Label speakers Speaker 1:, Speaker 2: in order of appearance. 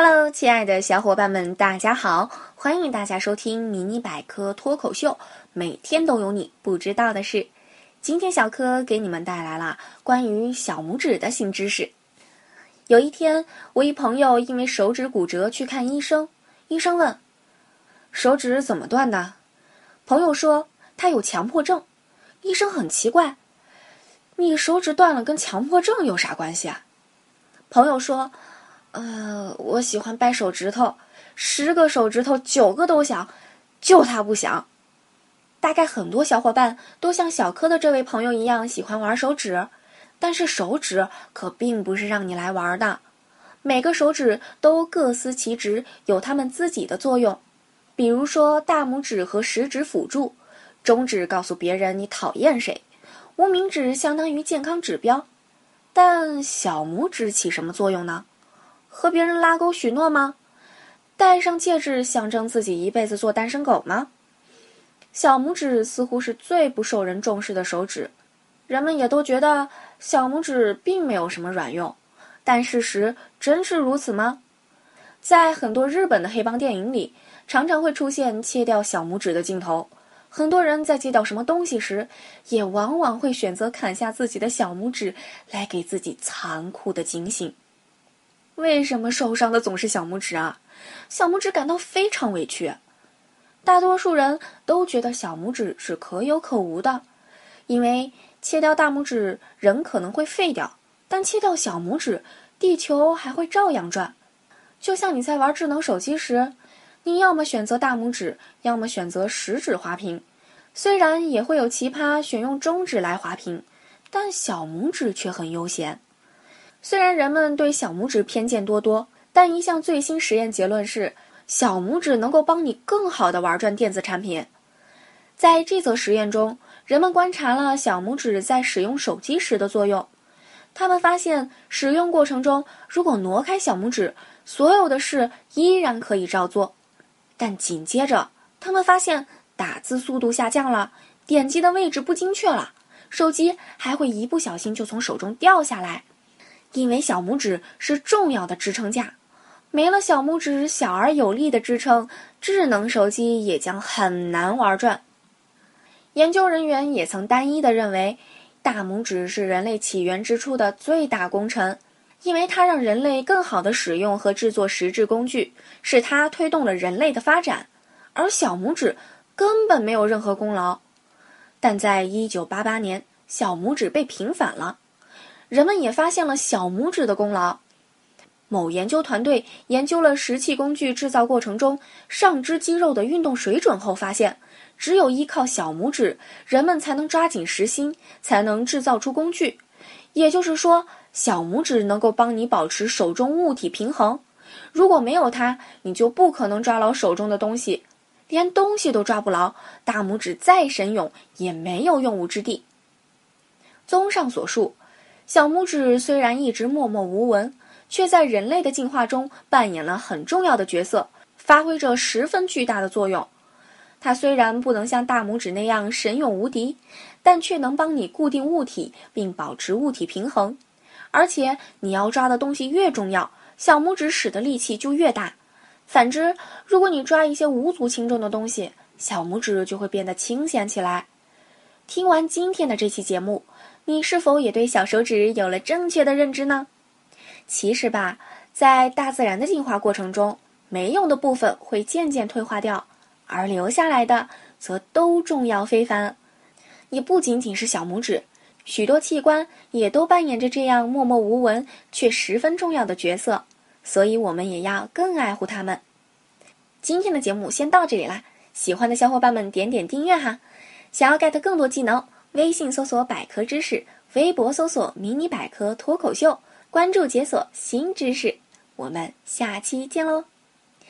Speaker 1: Hello，亲爱的小伙伴们，大家好！欢迎大家收听《迷你百科脱口秀》，每天都有你不知道的事。今天小柯给你们带来了关于小拇指的新知识。有一天，我一朋友因为手指骨折去看医生，医生问：“手指怎么断的？”朋友说：“他有强迫症。”医生很奇怪：“你手指断了跟强迫症有啥关系啊？”朋友说。呃，我喜欢掰手指头，十个手指头九个都响，就他不响。大概很多小伙伴都像小柯的这位朋友一样喜欢玩手指，但是手指可并不是让你来玩的。每个手指都各司其职，有他们自己的作用。比如说，大拇指和食指辅助，中指告诉别人你讨厌谁，无名指相当于健康指标。但小拇指起什么作用呢？和别人拉钩许诺吗？戴上戒指象征自己一辈子做单身狗吗？小拇指似乎是最不受人重视的手指，人们也都觉得小拇指并没有什么卵用。但事实真是如此吗？在很多日本的黑帮电影里，常常会出现切掉小拇指的镜头。很多人在接到什么东西时，也往往会选择砍下自己的小拇指，来给自己残酷的警醒。为什么受伤的总是小拇指啊？小拇指感到非常委屈。大多数人都觉得小拇指是可有可无的，因为切掉大拇指人可能会废掉，但切掉小拇指，地球还会照样转。就像你在玩智能手机时，你要么选择大拇指，要么选择食指滑屏。虽然也会有奇葩选用中指来滑屏，但小拇指却很悠闲。虽然人们对小拇指偏见多多，但一项最新实验结论是，小拇指能够帮你更好的玩转电子产品。在这则实验中，人们观察了小拇指在使用手机时的作用。他们发现，使用过程中如果挪开小拇指，所有的事依然可以照做。但紧接着，他们发现打字速度下降了，点击的位置不精确了，手机还会一不小心就从手中掉下来。因为小拇指是重要的支撑架，没了小拇指小而有力的支撑，智能手机也将很难玩转。研究人员也曾单一的认为，大拇指是人类起源之初的最大功臣，因为它让人类更好的使用和制作实质工具，是它推动了人类的发展，而小拇指根本没有任何功劳。但在一九八八年，小拇指被平反了。人们也发现了小拇指的功劳。某研究团队研究了石器工具制造过程中上肢肌肉的运动水准后发现，只有依靠小拇指，人们才能抓紧实心，才能制造出工具。也就是说，小拇指能够帮你保持手中物体平衡。如果没有它，你就不可能抓牢手中的东西，连东西都抓不牢，大拇指再神勇也没有用武之地。综上所述。小拇指虽然一直默默无闻，却在人类的进化中扮演了很重要的角色，发挥着十分巨大的作用。它虽然不能像大拇指那样神勇无敌，但却能帮你固定物体并保持物体平衡。而且，你要抓的东西越重要，小拇指使的力气就越大。反之，如果你抓一些无足轻重的东西，小拇指就会变得清闲起来。听完今天的这期节目。你是否也对小手指有了正确的认知呢？其实吧，在大自然的进化过程中，没用的部分会渐渐退化掉，而留下来的则都重要非凡。也不仅仅是小拇指，许多器官也都扮演着这样默默无闻却十分重要的角色，所以我们也要更爱护它们。今天的节目先到这里啦，喜欢的小伙伴们点点订阅哈，想要 get 更多技能。微信搜索百科知识，微博搜索迷你百科脱口秀，关注解锁新知识。我们下期见喽！